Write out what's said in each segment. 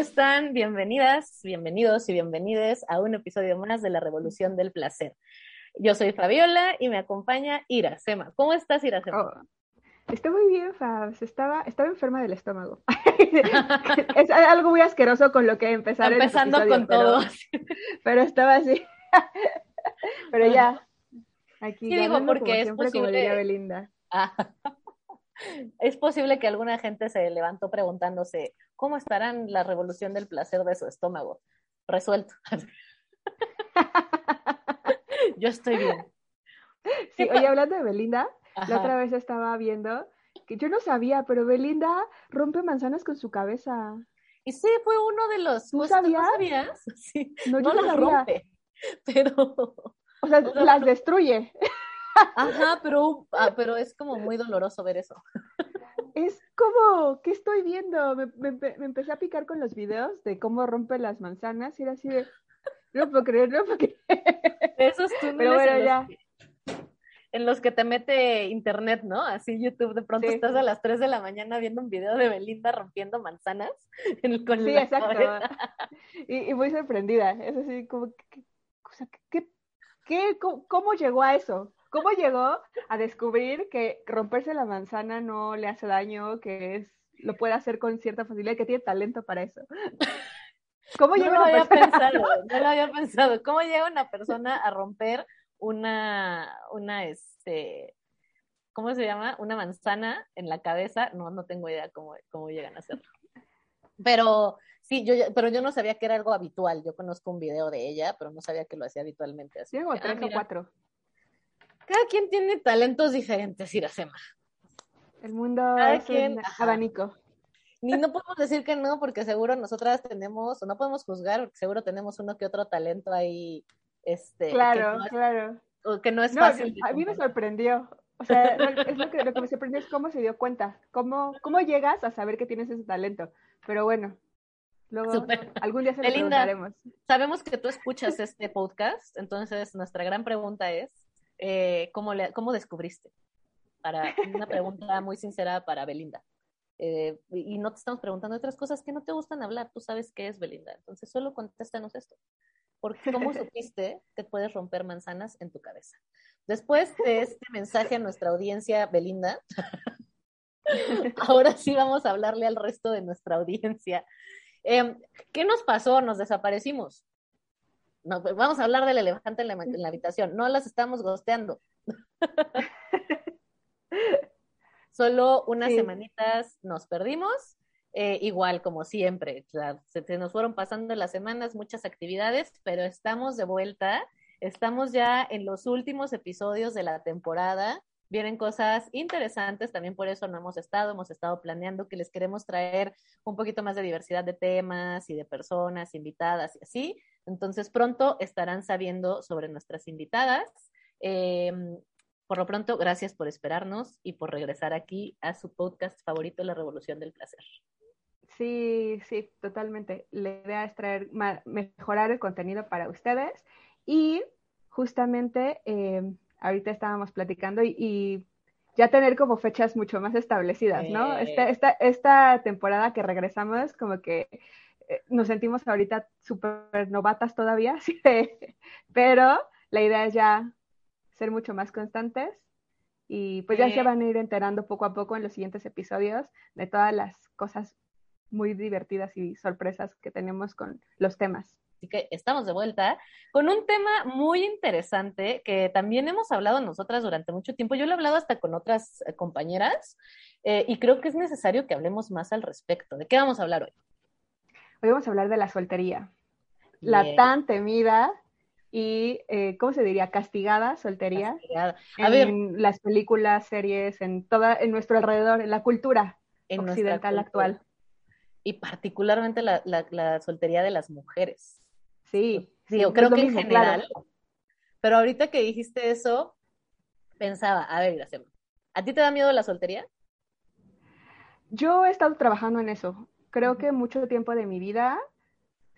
Están? Bienvenidas, bienvenidos y bienvenides a un episodio más de la Revolución del Placer. Yo soy Fabiola y me acompaña Iracema. ¿Cómo estás, Iracema? Oh, estoy muy bien, Fabs. Estaba, estaba enferma del estómago. es algo muy asqueroso con lo que empezar Empezando con todo. Pero estaba así. pero ya. Aquí sí, digo, porque como es siempre, como diría Belinda. Ah. Es posible que alguna gente se levantó preguntándose, ¿cómo estarán la revolución del placer de su estómago? Resuelto. Yo estoy bien. Sí, oye, hablando de Belinda, la otra vez estaba viendo que yo no sabía, pero Belinda rompe manzanas con su cabeza. Y sí, fue uno de los. ¿Tú sabías? ¿No sabías? Sí. No, las sabía. rompe, pero. O sea, las destruye. Ajá, pero, ah, pero es como muy doloroso ver eso. Es como, ¿qué estoy viendo? Me, me, me, empecé a picar con los videos de cómo rompe las manzanas y era así de, no puedo creer, no puedo creer. Esos túneles Pero bueno, en, ya. los que, en los que te mete internet, ¿no? Así YouTube, de pronto Sí. estás a las 3 de la mañana viendo un video de Belinda rompiendo manzanas en- con Sí, exacto. Y, y muy sorprendida. Es así como, ¿qué, o sea, ¿qué, qué, cómo, cómo llegó a eso? ¿Cómo llegó a descubrir que romperse la manzana no le hace daño, que es lo puede hacer con cierta facilidad, que tiene talento para eso? ¿Cómo No llega lo una había persona? pensado, no lo había pensado. ¿Cómo llega una persona a romper una, una, este, ¿cómo se llama? Una manzana en la cabeza. No, no tengo idea cómo, cómo llegan a hacerlo. Pero sí, yo, pero yo no sabía que era algo habitual. Yo conozco un video de ella, pero no sabía que lo hacía habitualmente así. Sí, como Ah, tres o mira, cuatro. Cada quien tiene talentos diferentes, Iracema. El mundo Cada es quien, un ajá. abanico. Ni no podemos decir que no, porque seguro nosotras tenemos, o no podemos juzgar, porque seguro tenemos uno que otro talento ahí, este, Claro, no es, claro. o que no es No, fácil. a mí me sorprendió. O sea, es lo que, lo que me sorprendió es cómo se dio cuenta, cómo, cómo llegas a saber que tienes ese talento. Pero bueno, luego algún día se lo Belinda. preguntaremos. Sabemos que tú escuchas este podcast, entonces nuestra gran pregunta es, eh, ¿cómo, le, ¿cómo descubriste? Para una pregunta muy sincera para Belinda. Eh, y no te estamos preguntando otras cosas que no te gustan hablar, tú sabes qué es Belinda, entonces solo contéstanos esto. Porque ¿Cómo supiste que puedes romper manzanas en tu cabeza? Después de este mensaje a nuestra audiencia, Belinda, ahora sí vamos a hablarle al resto de nuestra audiencia. Eh, ¿Qué nos pasó? Nos desaparecimos. No, pues vamos a hablar del elefante en la, en la habitación. No las estamos gosteando. Solo unas Sí. semanitas nos perdimos. eh, igual como siempre, se nos fueron pasando las semanas, muchas actividades, pero estamos de vuelta. Estamos ya en los últimos episodios de la temporada. Vienen cosas interesantes, también por eso no hemos estado, hemos estado planeando que les queremos traer un poquito más de diversidad de temas y de personas invitadas y así. Entonces pronto estarán sabiendo sobre nuestras invitadas. Eh, por lo pronto, gracias por esperarnos y por regresar aquí a su podcast favorito, La Revolución del Placer. Sí, sí, totalmente. La idea es traer, mejorar el contenido para ustedes y justamente eh, ahorita estábamos platicando y, y ya tener como fechas mucho más establecidas, ¿no? Eh. Esta, esta, esta temporada que regresamos, como que nos sentimos ahorita súper novatas todavía, sí, pero la idea es ya ser mucho más constantes y pues ya se van a ir enterando poco a poco en los siguientes episodios de todas las cosas muy divertidas y sorpresas que tenemos con los temas. Así que estamos de vuelta con un tema muy interesante que también hemos hablado nosotras durante mucho tiempo. Yo lo he hablado hasta con otras eh, compañeras Eh, y creo que es necesario que hablemos más al respecto. ¿De qué vamos a hablar hoy? Hoy vamos a hablar de la soltería. La tan temida y, eh, ¿cómo se diría? Castigada soltería. A en las películas, series, en toda, en nuestro alrededor, en la cultura occidental actual. Y particularmente la, la, soltería de las mujeres. Sí. Sí, yo creo que en general. Pero ahorita que dijiste eso, pensaba, a ver, Graciela, ¿a ti te da miedo la soltería? Yo he estado trabajando en eso. Creo que mucho tiempo de mi vida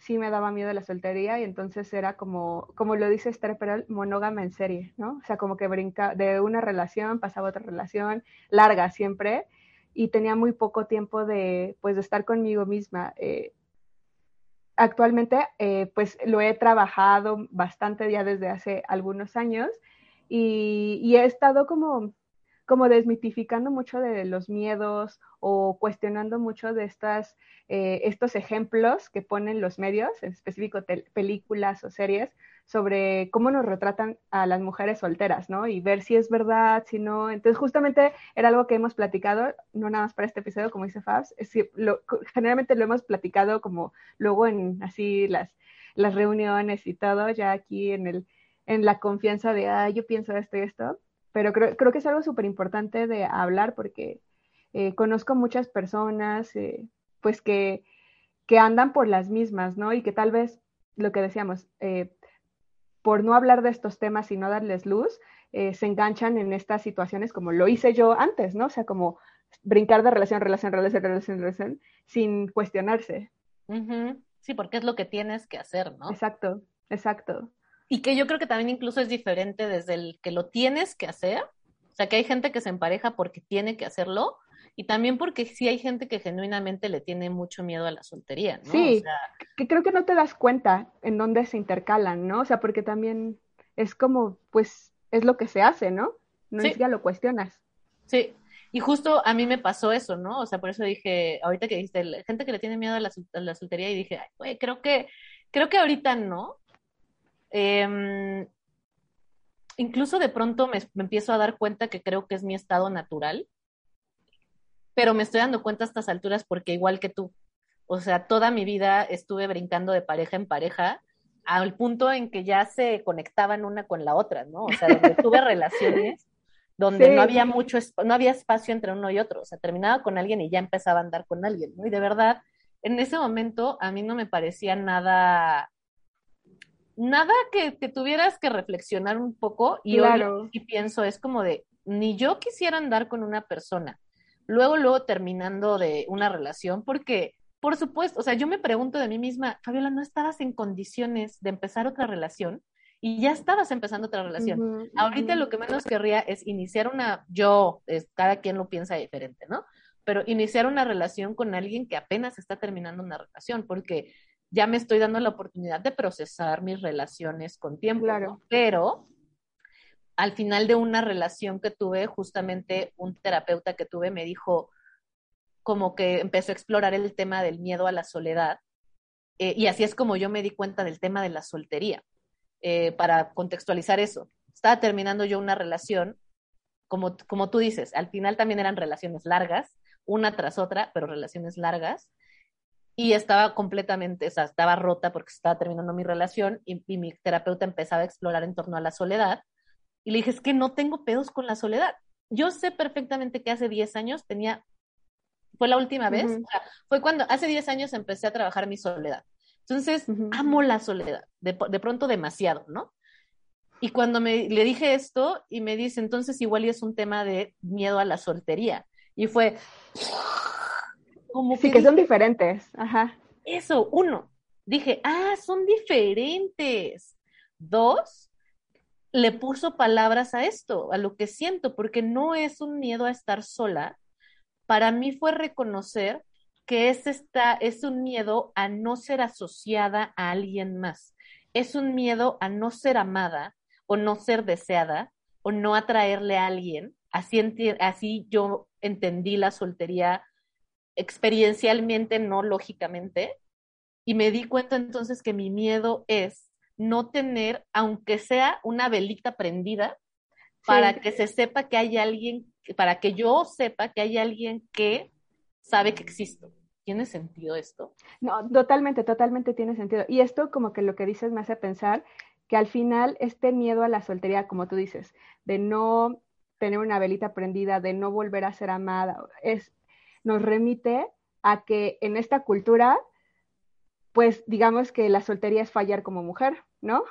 sí me daba miedo la soltería y entonces era como, como lo dice Esther Perel, monógama en serie, ¿no? O sea, como que brinca de una relación, pasaba a otra relación, larga siempre, y tenía muy poco tiempo de, pues, de estar conmigo misma. Eh, actualmente, eh, pues, lo he trabajado bastante ya desde hace algunos años y, y he estado como como desmitificando mucho de los miedos o cuestionando mucho de estas, eh, estos ejemplos que ponen los medios, en específico películas o series, sobre cómo nos retratan a las mujeres solteras, ¿no? Y ver si es verdad, si no. Entonces, justamente era algo que hemos platicado, no nada más para este episodio, como dice Fabs, es lo, generalmente lo hemos platicado como luego en así las, las reuniones y todo, ya aquí en el en la confianza de, ah, yo pienso esto y esto, pero creo, creo que es algo súper importante de hablar porque eh, conozco muchas personas, eh, pues que, que andan por las mismas, ¿no? Y que tal vez, lo que decíamos, eh, por no hablar de estos temas y no darles luz, se enganchan en estas situaciones como lo hice yo antes, ¿no? O sea, como brincar de relación, relación, relación, relación, relación, sin cuestionarse. Sí, porque es lo que tienes que hacer, ¿no? Exacto, exacto. Y que yo creo que también incluso es diferente desde el que lo tienes que hacer, o sea, que hay gente que se empareja porque tiene que hacerlo, y también porque sí hay gente que genuinamente le tiene mucho miedo a la soltería, ¿no? Sí, que creo que no te das cuenta en dónde se intercalan, ¿no? O sea, porque también es como, pues, es lo que se hace, ¿no? No es ya lo cuestionas. Sí, y justo a mí me pasó eso, ¿no? O sea, por eso dije, ahorita que dijiste, gente que le tiene miedo a la, a la soltería, y dije, güey, creo que, creo que ahorita no, Em, incluso de pronto me, empiezo a dar cuenta que creo que es mi estado natural, pero me estoy dando cuenta a estas alturas porque igual que tú, o sea, toda mi vida estuve brincando de pareja en pareja al punto en que ya se conectaban una con la otra, ¿no? O sea, donde tuve relaciones donde no había mucho, no había espacio entre uno y otro, o sea, terminaba con alguien y ya empezaba a andar con alguien, ¿no? Y de verdad, en ese momento a mí no me parecía nada nada que, tuvieras que reflexionar un poco y hoy y pienso es como de ni yo quisiera andar con una persona luego luego terminando de una relación porque por supuesto, o sea, yo me pregunto de mí misma, Fabiola, ¿no estabas en condiciones de empezar otra relación? Y ya estabas empezando otra relación. Ahorita lo que menos querría es iniciar una, yo, es, cada quien lo piensa diferente, ¿no? Pero iniciar una relación con alguien que apenas está terminando una relación, porque ya me estoy dando la oportunidad de procesar mis relaciones con tiempo. Claro. Pero al final de una relación que tuve, justamente un terapeuta que tuve me dijo, como que empezó a explorar el tema del miedo a la soledad. Eh, y así es como yo me di cuenta del tema de la soltería. Eh, para contextualizar eso, estaba terminando yo una relación, como, como tú dices, al final también eran relaciones largas, una tras otra, pero relaciones largas y estaba completamente, o sea, estaba rota porque estaba terminando mi relación y, mi terapeuta empezaba a explorar en torno a la soledad. Y le dije, es que no tengo pedos con la soledad. Yo sé perfectamente que hace 10 años tenía, fue la última vez, fue cuando hace 10 años empecé a trabajar mi soledad. Entonces, amo la soledad, de, de, pronto demasiado, ¿no? Y cuando me, le dije esto y me dice, entonces igual y es un tema de miedo a la soltería. Y fue, sí, que son diferentes. Ajá. Eso, uno. Dije, ah, son diferentes. Dos, le puso palabras a esto, a lo que siento, porque no es un miedo a estar sola. Para mí fue reconocer que es, esta, es un miedo a no ser asociada a alguien más. Es un miedo a no ser amada o no ser deseada o no atraerle a alguien. Así, así yo entendí la soltería experiencialmente, no lógicamente, y me di cuenta entonces que mi miedo es no tener, aunque sea una velita prendida, para que se sepa que hay alguien, para que yo sepa que hay alguien que sabe que existo. ¿Tiene sentido esto? No, totalmente, totalmente tiene sentido. Y esto como que lo que dices me hace pensar que al final este miedo a la soltería, como tú dices, de no tener una velita prendida, de no volver a ser amada, es, nos remite a que en esta cultura, pues digamos que la soltería es fallar como mujer, ¿no?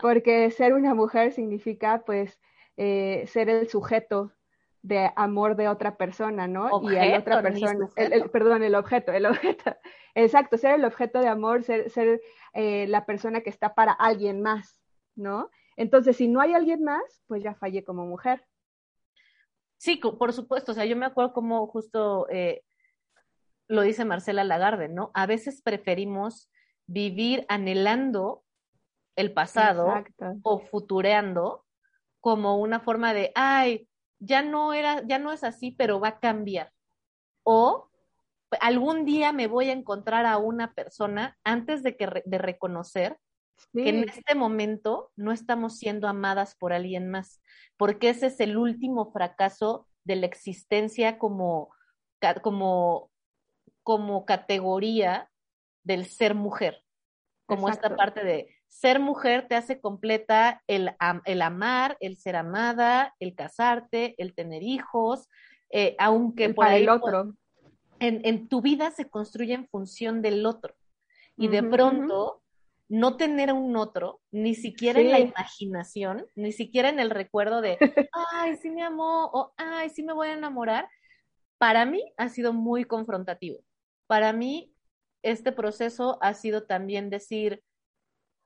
Porque ser una mujer significa pues eh, ser el sujeto de amor de otra persona, ¿no? y a la otra persona, el, perdón, el objeto, el objeto, exacto, ser el objeto de amor, ser, ser eh, la persona que está para alguien más, ¿no? Entonces, si no hay alguien más, pues ya fallé como mujer. Sí, por supuesto, o sea, yo me acuerdo como justo eh, lo dice Marcela Lagarde, ¿no? A veces preferimos vivir anhelando el pasado o futureando como una forma de, ay, ya no era, ya no es así, pero va a cambiar. O algún día me voy a encontrar a una persona antes de que de reconocer que en este momento no estamos siendo amadas por alguien más, porque ese es el último fracaso de la existencia como, como, como categoría del ser mujer, como esta parte de ser mujer te hace completa el, el amar, el ser amada, el casarte, el tener hijos, eh, aunque por el otro. En, en, tu vida se construye en función del otro. Y de pronto, no tener a un otro, ni siquiera en la imaginación, ni siquiera en el recuerdo de, ay, sí me amó, o ay, sí me voy a enamorar, para mí ha sido muy confrontativo. Para mí, este proceso ha sido también decir,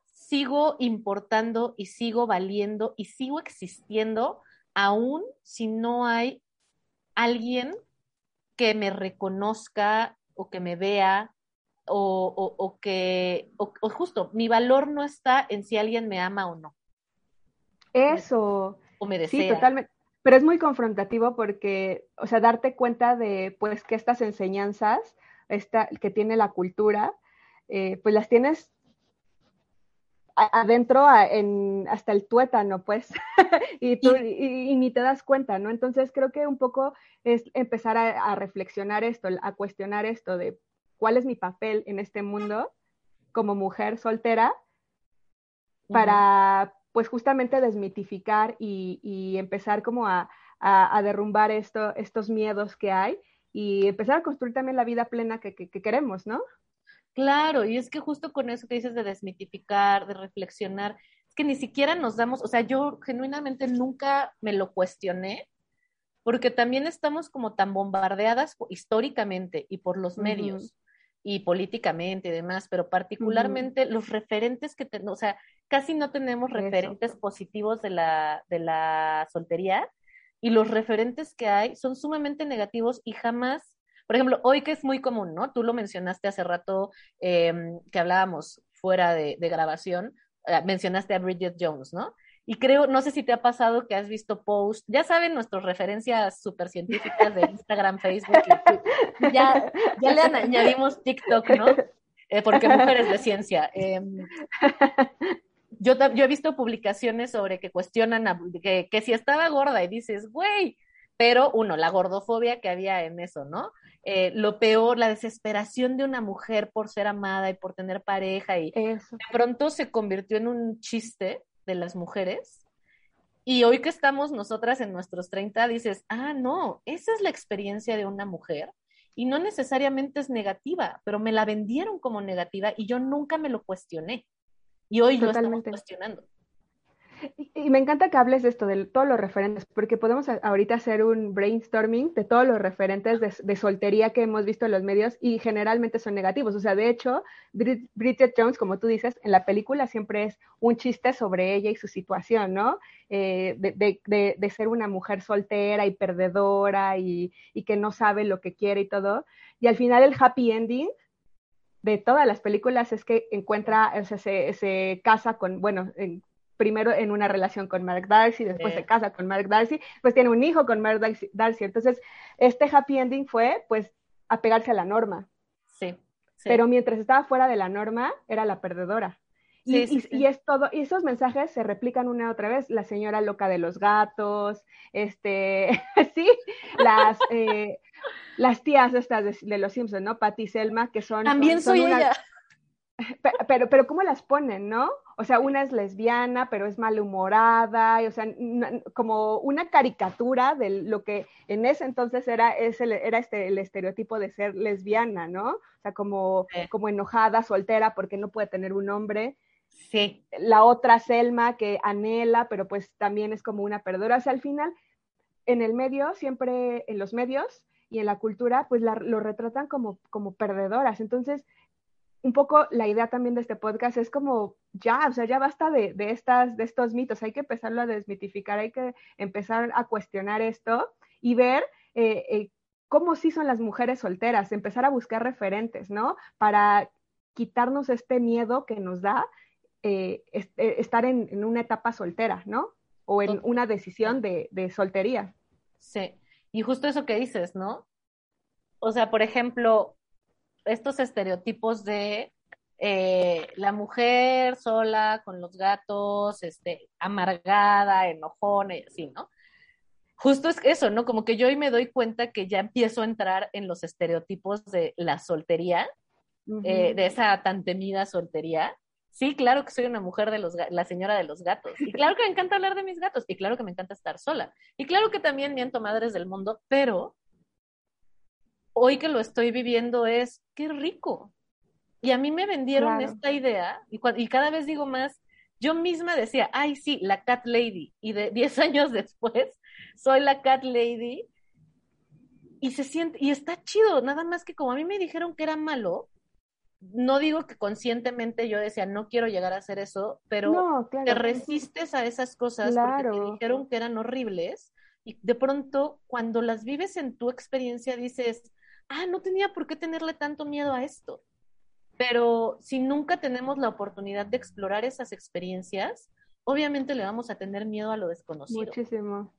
sigo importando y sigo valiendo y sigo existiendo aún si no hay alguien que me reconozca o que me vea o, o, que, o, justo, mi valor no está en si alguien me ama o no. Eso. O me desea. Sí, totalmente. Pero es muy confrontativo porque, o sea, darte cuenta de, pues, que estas enseñanzas esta, que tiene la cultura, eh, pues las tienes adentro en, hasta el tuétano, pues, y, tú, y, ni te das cuenta, ¿no? Entonces creo que un poco es empezar a, reflexionar esto, a cuestionar esto de cuál es mi papel en este mundo como mujer soltera para, pues, justamente desmitificar y, empezar como a, derrumbar esto, estos miedos que hay y empezar a construir también la vida plena que queremos, ¿no? Claro, y es que justo con eso que dices de desmitificar, de reflexionar, es que ni siquiera nos damos, o sea, yo genuinamente nunca me lo cuestioné, porque también estamos como tan bombardeadas históricamente y por los medios y políticamente y demás, pero particularmente los referentes que tenemos, o sea, casi no tenemos referentes positivos de la, de la soltería y los referentes que hay son sumamente negativos y jamás por ejemplo, hoy que es muy común, ¿no? Tú lo mencionaste hace rato em, que hablábamos fuera de, grabación, eh, mencionaste a Bridget Jones, ¿no? Y creo, no sé si te ha pasado que has visto posts, ya saben nuestras referencias súper científicas de Instagram, Facebook, ya, ya le añadimos TikTok, ¿no? Eh, porque mujeres de ciencia. Em, yo, yo he visto publicaciones sobre que cuestionan que, que si estaba gorda y dices, güey, pero uno, la gordofobia que había en eso, ¿no? Eh, lo peor, la desesperación de una mujer por ser amada y por tener pareja y de pronto se convirtió en un chiste de las mujeres. Y hoy que estamos nosotras en nuestros 30, dices, ah, no, esa es la experiencia de una mujer y no necesariamente es negativa, pero me la vendieron como negativa y yo nunca me lo cuestioné. Y hoy lo estamos cuestionando. Y, me encanta que hables de esto, de todos los referentes, porque podemos ahorita hacer un brainstorming de todos los referentes de, soltería que hemos visto en los medios y generalmente son negativos. O sea, de hecho, Bridget Jones, como tú dices, en la película siempre es un chiste sobre ella y su situación, ¿no? Eh, de, ser una mujer soltera y perdedora y, que no sabe lo que quiere y todo. Y al final el happy ending de todas las películas es que encuentra, o sea, se, se casa con, bueno, en, primero en una relación con Mark Darcy, después se casa con Mark Darcy, pues tiene un hijo con Mark Darcy. Entonces, este happy ending fue, pues, apegarse a la norma. Sí, Pero mientras estaba fuera de la norma, era la perdedora. y, es todo, y esos mensajes se replican una otra vez, la señora loca de los gatos, este, sí, las, eh, las tías estas de, los Simpsons, ¿no? Patty y Selma, que son... También soy ella. Pero, pero, ¿cómo las ponen, no? O sea, una es lesbiana, pero es malhumorada, y, o sea, como una caricatura de lo que en ese entonces era, era este, el estereotipo de ser lesbiana, ¿no? O sea, como, como enojada, soltera, porque no puede tener un hombre. Sí. La otra Selma que anhela, pero pues también es como una perdedora. O sea, al final, en el medio, siempre en los medios y en la cultura, pues lo retratan como, como perdedoras. Entonces, un poco la idea también de este podcast es como, ya, o sea, ya basta de, de, estas, de estos mitos, hay que empezarlo a desmitificar, hay que empezar a cuestionar esto y ver eh, eh, cómo sí son las mujeres solteras, empezar a buscar referentes, ¿no? Para quitarnos este miedo que nos da eh, estar en, en, una etapa soltera, ¿no? O en una decisión de, de soltería. Sí, y justo eso que dices, ¿no? O sea, por ejemplo, estos estereotipos de eh, la mujer sola con los gatos, este, amargada, enojona y así, ¿no? Justo es eso, ¿no? Como que yo hoy me doy cuenta que ya empiezo a entrar en los estereotipos de la soltería, eh, de esa tan temida soltería. Sí, claro que soy una mujer de los la señora de los gatos. Y claro que me encanta hablar de mis gatos. Y claro que me encanta estar sola. Y claro que también miento madres del mundo, pero hoy que lo estoy viviendo es, qué rico. Y a mí me vendieron esta idea y, y, cada vez digo más, yo misma decía, ay, sí, la cat lady. Y de 10 años después, soy la cat lady. Y se siente, y está chido, nada más que como a mí me dijeron que era malo, no digo que conscientemente yo decía, no quiero llegar a hacer eso, pero te resistes a esas cosas porque te dijeron que eran horribles y de pronto cuando las vives en tu experiencia dices, ah, no tenía por qué tenerle tanto miedo a esto. Pero si nunca tenemos la oportunidad de explorar esas experiencias, obviamente le vamos a tener miedo a lo desconocido. Muchísimo,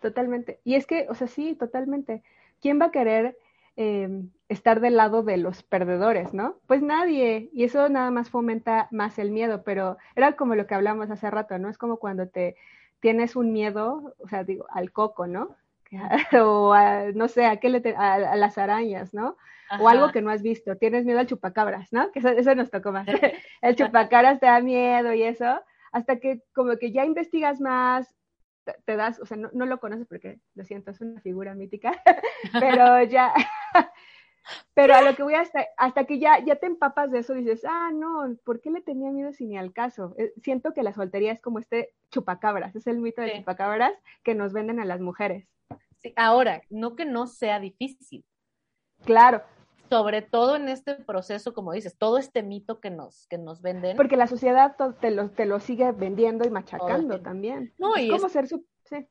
totalmente. Y es que, o sea, sí, totalmente. ¿Quién va a querer em, estar del lado de los perdedores, no? Pues nadie. Y eso nada más fomenta más el miedo, pero era como lo que hablamos hace rato, ¿no? Es como cuando te tienes un miedo, o sea, digo, al coco, ¿no? o no sé, a, qué le a, las arañas, ¿no? O algo que no has visto, tienes miedo al chupacabras, ¿no? Que eso, nos tocó más. El chupacabras te da miedo y eso, hasta que como que ya investigas más, te, das, o sea, no, lo conoces porque, lo siento, es una figura mítica, pero ya, pero a lo que voy hasta, hasta que ya, ya te empapas de eso, dices, ah, no, ¿por qué le tenía miedo si ni al caso? Eh, siento que la soltería es como este chupacabras, es el mito de chupacabras que nos venden a las mujeres. Sí, ahora, no que no sea difícil. Claro. Sobre todo en este proceso, como dices, todo este mito que nos, que nos venden. Porque la sociedad te lo, te lo sigue vendiendo y machacando también. No, y es, ser su... Sí.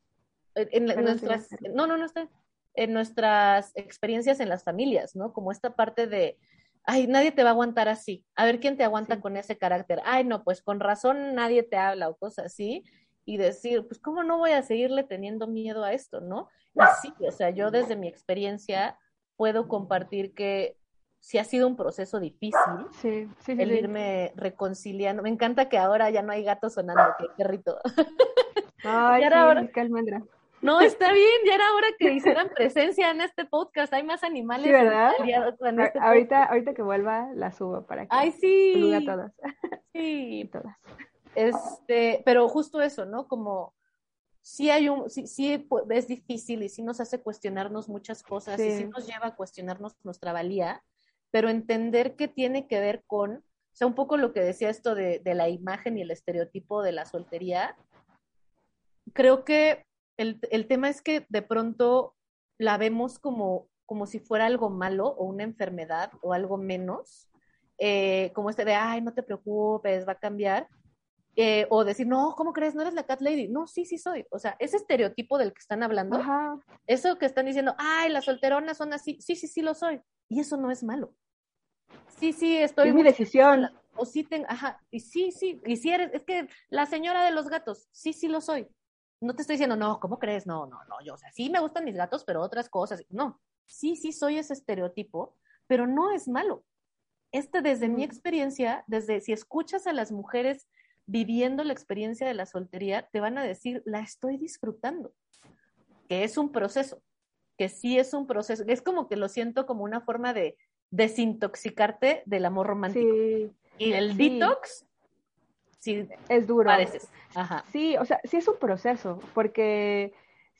En, nuestras, no, no, no está. En nuestras experiencias en las familias, ¿no? Como esta parte de, ay, nadie te va a aguantar así. A ver quién te aguanta con ese carácter. Ay, no, pues con razón nadie te habla o cosas así y decir, pues, ¿cómo no voy a seguirle teniendo miedo a esto, no? Y sí, o sea, yo desde mi experiencia puedo compartir que sí ha sido un proceso difícil sí, sí, el irme reconciliando. Me encanta que ahora ya no hay gato sonando, qué perrito. Ay, sí, ahora... No, está bien, ya era hora que hicieran presencia en este podcast. Hay más animales. Sí, ¿verdad? Este ahorita, ahorita que vuelva la subo para que Ay, sí. a todas. Sí. todas. Este, pero justo eso, ¿no? Como sí hay un, sí, sí es difícil y sí nos hace cuestionarnos muchas cosas y sí nos lleva a cuestionarnos nuestra valía, pero entender que tiene que ver con, o sea, un poco lo que decía esto de, de la imagen y el estereotipo de la soltería, creo que el, el, tema es que de pronto la vemos como, como si fuera algo malo o una enfermedad o algo menos, eh, como este de, ay, no te preocupes, va a cambiar, eh, o decir, no, ¿cómo crees? No eres la cat lady. No, sí, sí soy. O sea, ese estereotipo del que están hablando, eso que están diciendo, ay, las solteronas son así, sí, sí, sí lo soy. Y eso no es malo. Sí, sí, estoy. Es mi decisión. O sí tengo, ajá, y sí, sí, y si eres, es que la señora de los gatos, sí, sí lo soy. No te estoy diciendo, no, ¿cómo crees? No, no, no, yo, o sea, sí me gustan mis gatos, pero otras cosas. No, sí, sí soy ese estereotipo, pero no es malo. Este, desde mi experiencia, desde si escuchas a las mujeres viviendo la experiencia de la soltería, te van a decir, la estoy disfrutando, que es un proceso, que sí es un proceso, es como que lo siento como una forma de desintoxicarte del amor romántico. y el detox, sí, es duro. Padeces. Sí, o sea, sí es un proceso, porque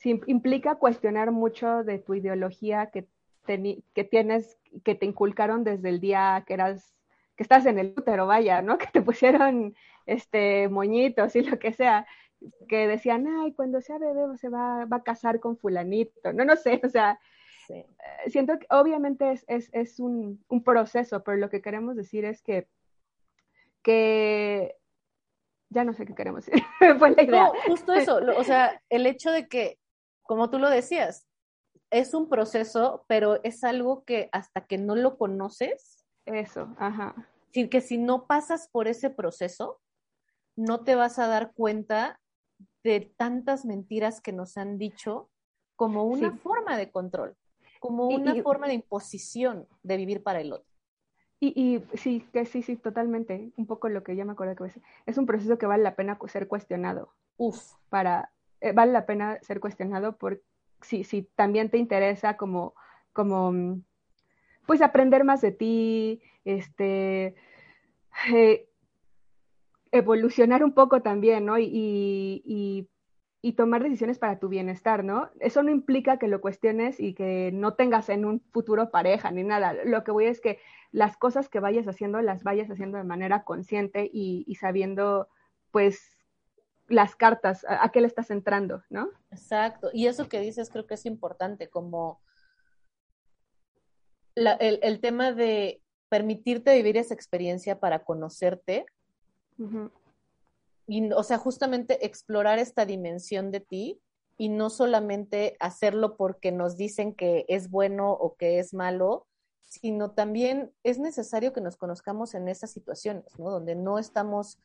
implica cuestionar mucho de tu ideología que, que tienes, que te inculcaron desde el día que eras, que estás en el útero, vaya, ¿no? Que te pusieron este moñitos y lo que sea, que decían, ay, cuando sea bebé se va, va a casar con fulanito, no, no sé, o sea, eh, siento que obviamente es, es, es un, un, proceso, pero lo que queremos decir es que, que ya no sé qué queremos decir, fue la idea. No, justo eso, o sea, el hecho de que como tú lo decías, es un proceso, pero es algo que hasta que no lo conoces. Eso, ajá. Sin que si no pasas por ese proceso, no te vas a dar cuenta de tantas mentiras que nos han dicho como una forma de control, como una forma de imposición de vivir para el otro. Y, y, sí, que sí, sí, totalmente. Un poco lo que ya me acuerdo que es un proceso que vale la pena ser cuestionado. Uf. Para, eh, vale la pena ser cuestionado por si, si también te interesa como, como, mm, pues aprender más de ti, este, eh, evolucionar un poco también, ¿no? Y, y, y, tomar decisiones para tu bienestar, ¿no? Eso no implica que lo cuestiones y que no tengas en un futuro pareja ni nada. Lo que voy es que las cosas que vayas haciendo las vayas haciendo de manera consciente y, y sabiendo, pues, las cartas, a, qué le estás entrando, ¿no? Exacto. Y eso que dices creo que es importante, como el, tema de permitirte vivir esa experiencia para conocerte. Y, o sea, justamente explorar esta dimensión de ti y no solamente hacerlo porque nos dicen que es bueno o que es malo, sino también es necesario que nos conozcamos en esas situaciones, ¿no? Donde no estamos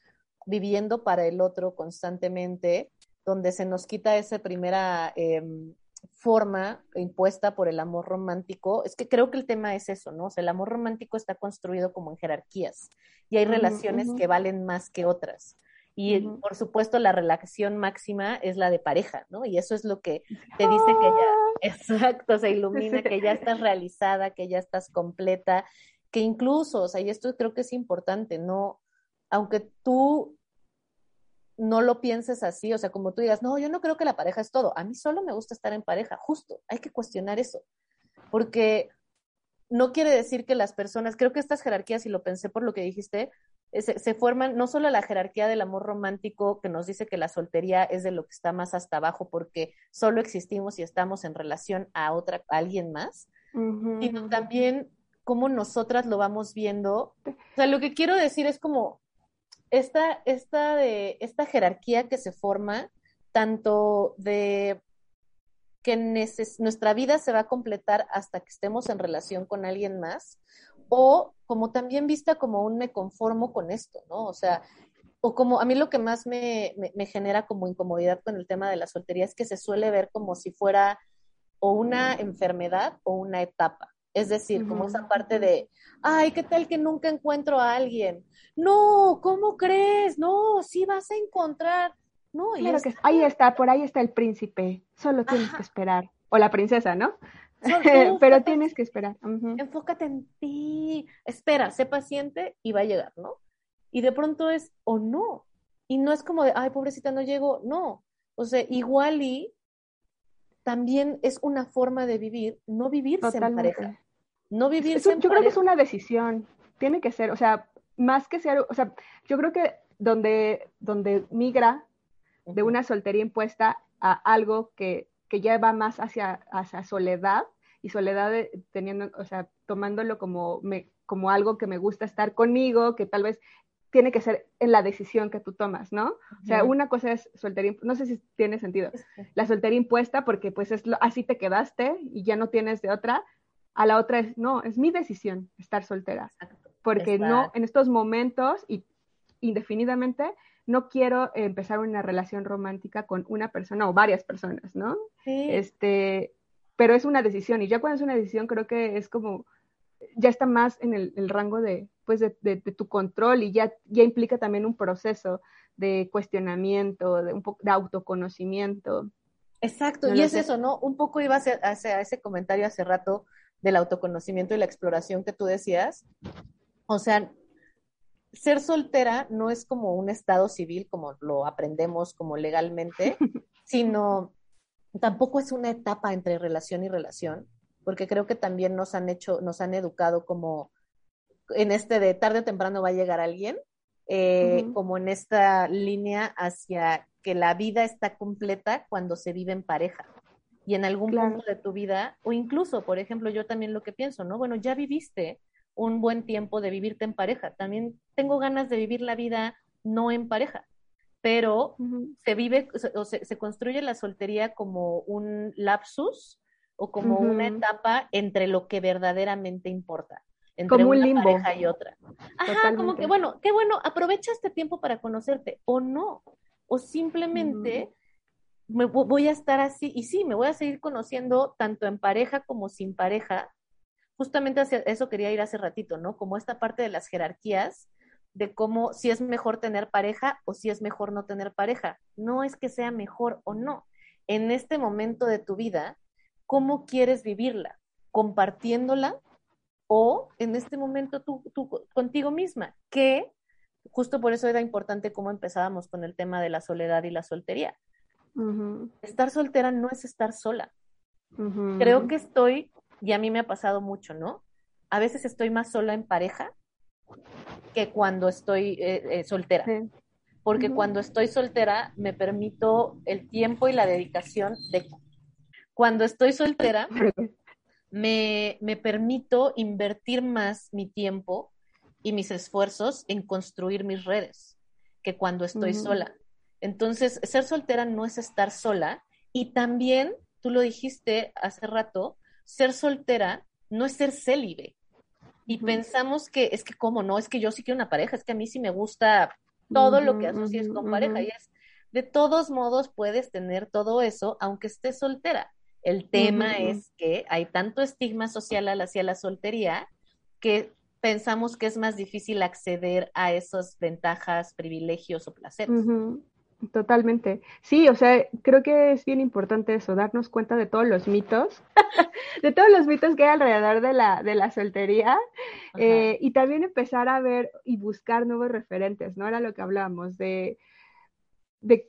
viviendo para el otro constantemente, donde se nos quita esa primera em, forma impuesta por el amor romántico. Es que creo que el tema es eso, ¿no? O sea, el amor romántico está construido como en jerarquías y hay relaciones que valen más que otras. Y por supuesto la relación máxima es la de pareja, ¿no? Y eso es lo que te dice que ya, exacto, se ilumina, que ya estás realizada, que ya estás completa, que incluso, o sea, y esto creo que es importante, no, aunque tú no lo pienses así, o sea, como tú digas, no, yo no creo que la pareja es todo, a mí solo me gusta estar en pareja, justo, hay que cuestionar eso, porque no quiere decir que las personas, creo que estas jerarquías, y lo pensé por lo que dijiste, eh, se, forman no solo la jerarquía del amor romántico que nos dice que la soltería es de lo que está más hasta abajo porque solo existimos y estamos en relación a otra, a alguien más, sino también cómo nosotras lo vamos viendo. O sea, lo que quiero decir es como esta, esta, de, esta jerarquía que se forma, tanto de que nuestra vida se va a completar hasta que estemos en relación con alguien más, o como también vista como un me conformo con esto, ¿no? O sea, o como a mí lo que más me, me, genera como incomodidad con el tema de la soltería es que se suele ver como si fuera o una enfermedad o una etapa. Es decir, como esa parte de, ay, ¿qué tal que nunca encuentro a alguien? No, ¿cómo crees? No, sí vas a encontrar. No, claro que ahí está, por ahí está el príncipe. Solo tienes que esperar. O la princesa, ¿no? Pero tienes que esperar. Enfócate en ti. Espera, sé paciente y va a llegar, ¿no? Y de pronto es o no. Y no es como de, ay, pobrecita, no llego. No. O sea, igual y también es una forma de vivir, no vivirse en pareja. No vivirse en Yo creo que es una decisión. Tiene que ser, o sea, más que ser, o sea, yo creo que donde, donde migra de una soltería impuesta a algo que, que ya va más hacia, hacia soledad y soledad teniendo, o sea, tomándolo como, me, como algo que me gusta estar conmigo, que tal vez tiene que ser en la decisión que tú tomas, ¿no? O sea, una cosa es soltería, no sé si tiene sentido, la soltería impuesta porque pues es lo, así te quedaste y ya no tienes de otra, a la otra es, no, es mi decisión estar soltera, porque no, en estos momentos y indefinidamente, no quiero empezar una relación romántica con una persona o varias personas, ¿no? Sí. Este, pero es una decisión y ya cuando es una decisión creo que es como ya está más en el, rango de, pues de, tu control y ya, ya implica también un proceso de cuestionamiento, de un poco de autoconocimiento. Exacto, y es eso, ¿no? Un poco iba hacia, hacia ese comentario hace rato del autoconocimiento y la exploración que tú decías. O sea, ser soltera no es como un estado civil como lo aprendemos como legalmente, sino tampoco es una etapa entre relación y relación, porque creo que también nos han hecho, nos han educado como en este de tarde o temprano va a llegar alguien, eh, como en esta línea hacia que la vida está completa cuando se vive en pareja. Y en algún punto de tu vida, o incluso, por ejemplo, yo también lo que pienso, ¿no? Bueno, ya viviste un buen tiempo de vivirte en pareja. También tengo ganas de vivir la vida no en pareja pero se vive o se, se, construye la soltería como un lapsus o como una etapa entre lo que verdaderamente importa. Entre como un una limbo. pareja y otra. Ajá, como que bueno, qué bueno, aprovecha este tiempo para conocerte o no, o simplemente me voy a estar así y sí, me voy a seguir conociendo tanto en pareja como sin pareja. Justamente hacia eso quería ir hace ratito, ¿no? Como esta parte de las jerarquías de cómo si es mejor tener pareja o si es mejor no tener pareja. No es que sea mejor o no. En este momento de tu vida, ¿cómo quieres vivirla? ¿Compartiéndola o en este momento tú, contigo misma? Que justo por eso era importante cómo empezábamos con el tema de la soledad y la soltería. Estar soltera no es estar sola. Creo que estoy, y a mí me ha pasado mucho, ¿no? A veces estoy más sola en pareja que cuando estoy eh, eh, soltera. Porque cuando estoy soltera me permito el tiempo y la dedicación de... Cuando estoy soltera me, me permito invertir más mi tiempo y mis esfuerzos en construir mis redes que cuando estoy sola. Entonces, ser soltera no es estar sola y también, tú lo dijiste hace rato, ser soltera no es ser célibe. Y pensamos que es que, ¿cómo no? Es que yo sí quiero una pareja, es que a mí sí me gusta todo lo que asocies con pareja. Y es, de todos modos, puedes tener todo eso aunque estés soltera. El tema es que hay tanto estigma social hacia la soltería que pensamos que es más difícil acceder a esas ventajas, privilegios o placeres. Totalmente. Sí, o sea, creo que es bien importante eso, darnos cuenta de todos los mitos, de todos los mitos que hay alrededor de la, de la soltería eh, y también empezar a ver y buscar nuevos referentes, ¿no? Era lo que hablábamos, de, de,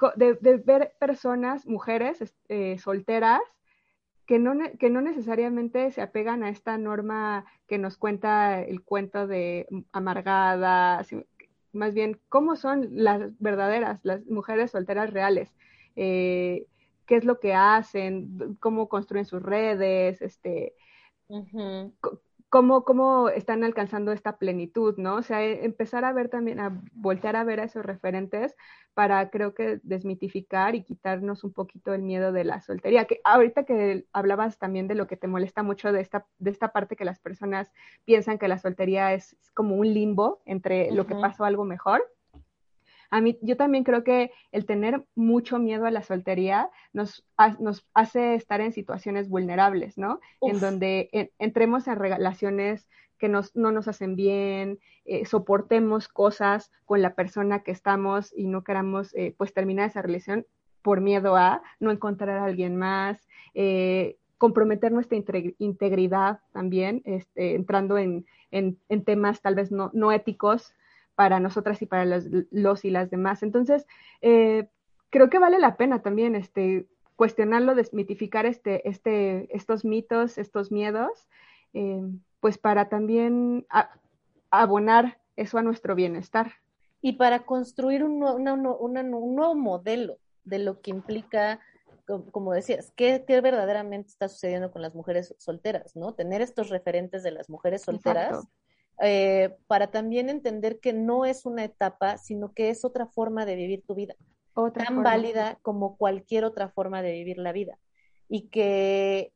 ver personas, mujeres eh, solteras, que no, que no necesariamente se apegan a esta norma que nos cuenta el cuento de amargada, más bien cómo son las verdaderas, las mujeres solteras reales, eh, qué es lo que hacen, cómo construyen sus redes, este, cómo, cómo están alcanzando esta plenitud, ¿no? O sea, e, empezar a ver también, a voltear a ver a esos referentes para creo que desmitificar y quitarnos un poquito el miedo de la soltería. Que ahorita que hablabas también de lo que te molesta mucho de esta, de esta parte que las personas piensan que la soltería es como un limbo entre lo que pasó algo mejor. A mí, yo también creo que el tener mucho miedo a la soltería nos, nos hace estar en situaciones vulnerables, ¿no? En donde entremos en relaciones que nos, no nos hacen bien, eh, soportemos cosas con la persona que estamos y no queramos eh, pues terminar esa relación por miedo a no encontrar a alguien más, eh, comprometer nuestra integridad también, este, entrando en, en, temas tal vez no, no éticos para nosotras y para los, y las demás. Entonces, eh, creo que vale la pena también este, cuestionarlo, desmitificar este, este, estos mitos, estos miedos, eh, pues para también abonar eso a nuestro bienestar. Y para construir un, un nuevo modelo de lo que implica como decías, ¿qué, ¿qué, verdaderamente está sucediendo con las mujeres solteras, ¿no? Tener estos referentes de las mujeres solteras eh, para también entender que no es una etapa, sino que es otra forma de vivir tu vida, tan válida como cualquier otra forma de vivir la vida. Y que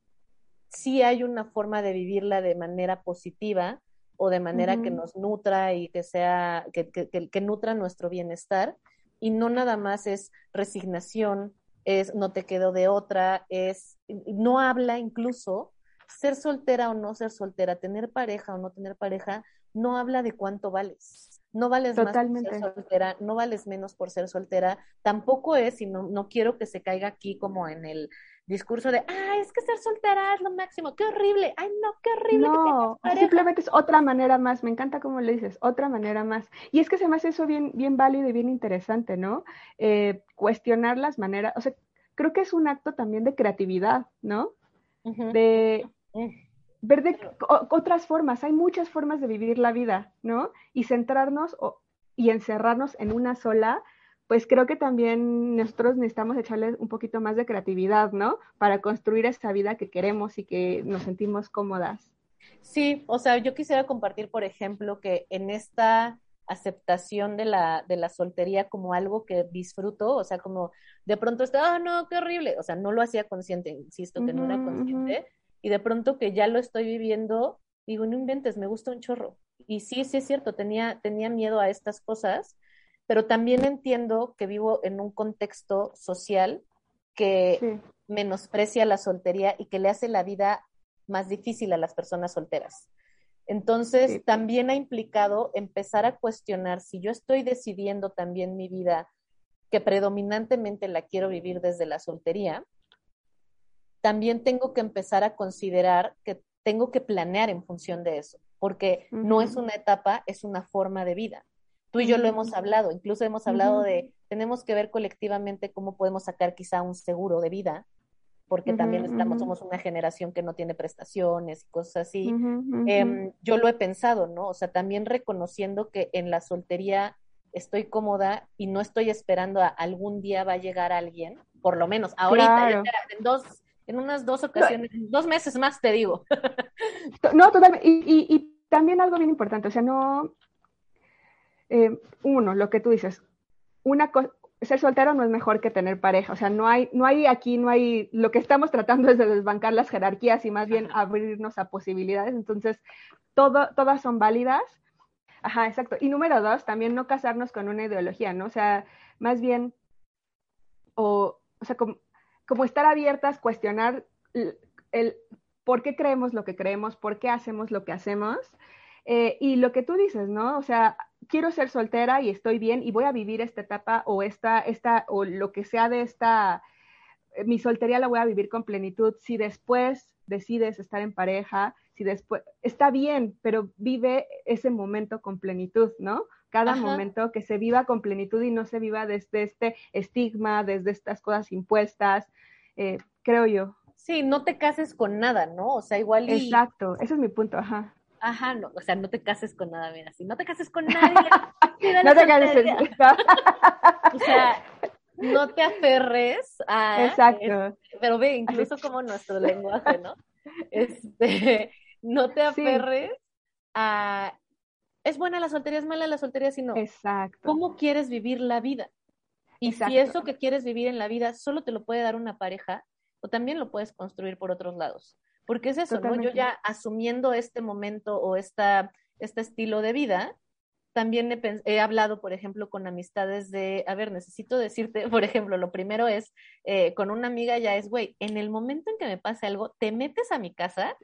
sí hay una forma de vivirla de manera positiva o de manera que nos nutra y que sea, que, que, que, nutra nuestro bienestar. Y no nada más es resignación, es no te quedo de otra, es, no habla incluso ser soltera o no ser soltera, tener pareja o no tener pareja, no habla de cuánto vales. No vales Totalmente. más por ser soltera, no vales menos por ser soltera. Tampoco es, y no, no quiero que se caiga aquí como en el discurso de, ah, es que ser soltera es lo máximo, qué horrible, ay, no, qué horrible. No, simplemente es otra manera más, me encanta cómo le dices, otra manera más. Y es que se me hace eso bien, bien válido y bien interesante, ¿no? Eh, cuestionar las maneras, o sea, creo que es un acto también de creatividad, ¿no? De ver de otras formas, hay muchas formas de vivir la vida, ¿no? Y centrarnos y encerrarnos en una sola, pues creo que también nosotros necesitamos echarle un poquito más de creatividad, ¿no? Para construir esa vida que queremos y que nos sentimos cómodas. Sí, o sea, yo quisiera compartir, por ejemplo, que en esta aceptación de la, de la soltería como algo que disfruto, o sea, como de pronto está, ah, no, qué horrible, o sea, no lo hacía consciente, insisto, que no era consciente, y de pronto que ya lo estoy viviendo, digo, no inventes, me gusta un chorro. Y sí, sí es cierto, tenía, tenía miedo a estas cosas, pero también entiendo que vivo en un contexto social que menosprecia la soltería y que le hace la vida más difícil a las personas solteras. Entonces, también ha implicado empezar a cuestionar si yo estoy decidiendo también mi vida, que predominantemente la quiero vivir desde la soltería, también tengo que empezar a considerar que tengo que planear en función de eso, porque no es una etapa, es una forma de vida. Tú y yo lo hemos hablado, incluso hemos hablado de, tenemos que ver colectivamente cómo podemos sacar quizá un seguro de vida, porque también estamos, somos una generación que no tiene prestaciones y cosas así. Em, yo lo he pensado, ¿no? O sea, también reconociendo que en la soltería estoy cómoda y no estoy esperando a algún día va a llegar alguien, por lo menos ahorita, en dos, en unas dos ocasiones, dos meses más te digo. no, totalmente. Y, y, también algo bien importante, o sea, no, eh, uno, lo que tú dices, una cosa, ser soltero no es mejor que tener pareja. O sea, no hay, no hay aquí, no hay, lo que estamos tratando es de desbancar las jerarquías y más bien abrirnos a posibilidades. Entonces, todo, todas son válidas. Ajá, exacto. Y número dos, también no casarnos con una ideología, ¿no? O sea, más bien, o, o sea, como, como estar abiertas, cuestionar el, por qué creemos lo que creemos, por qué hacemos lo que hacemos. Eh, y lo que tú dices, ¿no? O sea, quiero ser soltera y estoy bien y voy a vivir esta etapa o esta, esta, o lo que sea de esta, eh, mi soltería la voy a vivir con plenitud. Si después decides estar en pareja, si después, está bien, pero vive ese momento con plenitud, ¿no? Cada momento que se viva con plenitud y no se viva desde este estigma, desde estas cosas impuestas, eh, creo yo. Sí, no te cases con nada, ¿no? O sea, igual. Exacto, ese es mi punto, ajá. Ajá, no, o sea, no te cases con nada, mira, si no te cases con nadie, no te cases O sea, no te aferres a Exacto. pero ve, incluso como nuestro lenguaje, ¿no? Este, no te aferres a es buena la soltería, es mala la soltería, sino Exacto. ¿cómo quieres vivir la vida? Y si eso que quieres vivir en la vida solo te lo puede dar una pareja, o también lo puedes construir por otros lados. Porque es eso, ¿no? Yo ya asumiendo este momento o esta, este estilo de vida, también he, hablado, por ejemplo, con amistades de, a ver, necesito decirte, por ejemplo, lo primero es, eh, con una amiga ya es, güey, en el momento en que me pase algo, te metes a mi casa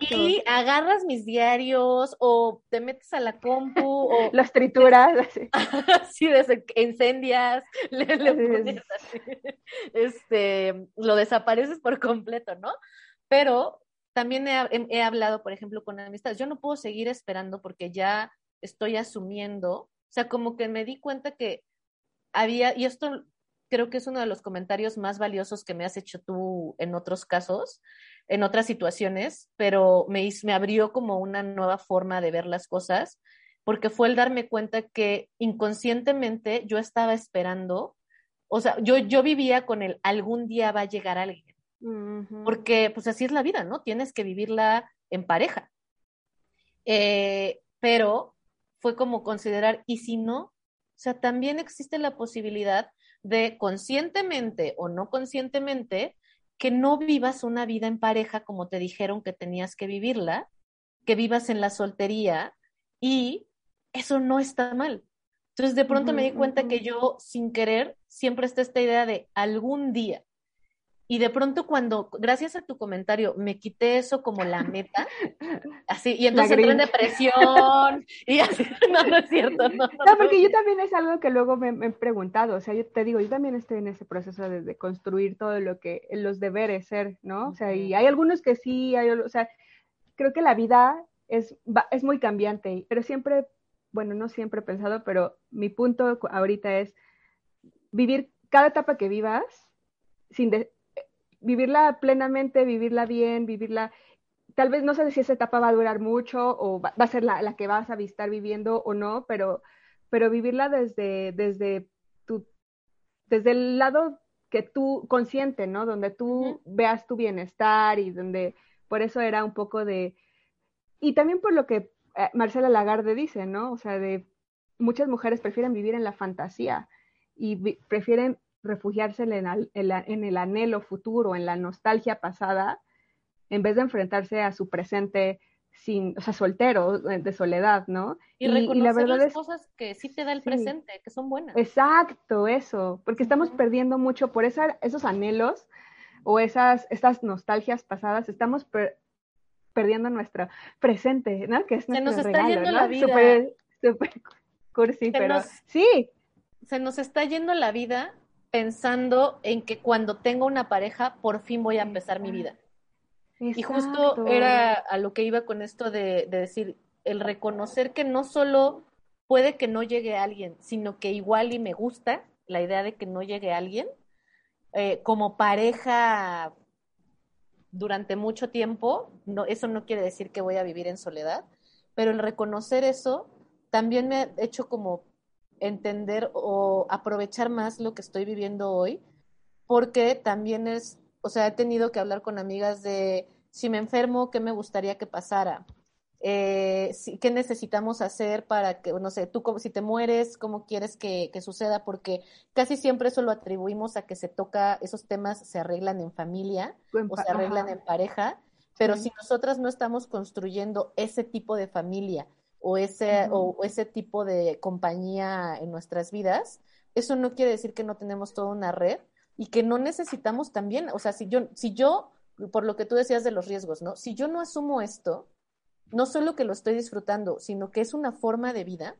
y agarras mis diarios o te metes a la compu o... Las trituras. sí, desde incendias, le, pones así, este, lo desapareces por completo, ¿no? Pero también he, hablado, por ejemplo, con amistades. Yo no puedo seguir esperando porque ya estoy asumiendo, o sea, como que me di cuenta que había, y esto creo que es uno de los comentarios más valiosos que me has hecho tú en otros casos, en otras situaciones, pero me, me abrió como una nueva forma de ver las cosas, porque fue el darme cuenta que inconscientemente yo estaba esperando, o sea, yo, yo vivía con el algún día va a llegar alguien porque pues así es la vida, ¿no? Tienes que vivirla en pareja. Eh, pero fue como considerar, ¿y si no? O sea, también existe la posibilidad de conscientemente o no conscientemente que no vivas una vida en pareja como te dijeron que tenías que vivirla, que vivas en la soltería y eso no está mal. Entonces de pronto me di cuenta que yo sin querer siempre está esta idea de algún día, y de pronto cuando, gracias a tu comentario, me quité eso como la meta, así, y entonces entré en depresión, y así, no, no es cierto, no. No, porque yo también es algo que luego me, he preguntado, o sea, yo te digo, yo también estoy en ese proceso de, construir todo lo que, los deberes ser, ¿no? O sea, y hay algunos que sí, hay, o sea, creo que la vida es, es muy cambiante, pero siempre, bueno, no siempre he pensado, pero mi punto ahorita es vivir cada etapa que vivas, sin vivirla plenamente, vivirla bien, vivirla, tal vez no sé si esa etapa va a durar mucho o va, a ser la, que vas a estar viviendo o no, pero, pero vivirla desde, desde tu, desde el lado que tú consciente, ¿no? Donde tú veas tu bienestar y donde, por eso era un poco de, y también por lo que eh, Marcela Lagarde dice, ¿no? O sea, de muchas mujeres prefieren vivir en la fantasía y prefieren refugiarse en el, anhelo futuro, en la nostalgia pasada, en vez de enfrentarse a su presente sin, o sea, soltero, de soledad, ¿no? Y, reconocer la verdad las cosas que sí te da el presente, que son buenas. Exacto, eso, porque estamos perdiendo mucho por esos anhelos o esas, estas nostalgias pasadas, estamos perdiendo nuestro presente, ¿no? Que es nuestro Se nos está yendo la vida. Súper, cursi, pero sí. Se nos está yendo la vida pensando en que cuando tengo una pareja, por fin voy a empezar mi vida. Y justo era a lo que iba con esto de, decir, el reconocer que no solo puede que no llegue alguien, sino que igual y me gusta la idea de que no llegue alguien. Eh, como pareja durante mucho tiempo, no, eso no quiere decir que voy a vivir en soledad, pero el reconocer eso también me ha hecho como entender o aprovechar más lo que estoy viviendo hoy, porque también es, o sea, he tenido que hablar con amigas de si me enfermo, ¿qué me gustaría que pasara? Eh, ¿Qué necesitamos hacer para que, no sé, tú si te mueres, cómo quieres que, suceda? Porque casi siempre eso lo atribuimos a que se toca, esos temas se arreglan en familia o se arreglan en pareja, pero si nosotras no estamos construyendo ese tipo de familia, o ese, o ese tipo de compañía en nuestras vidas, eso no quiere decir que no tenemos toda una red y que no necesitamos también, o sea, si yo, si yo, por lo que tú decías de los riesgos, ¿no? Si yo no asumo esto, no solo que lo estoy disfrutando, sino que es una forma de vida,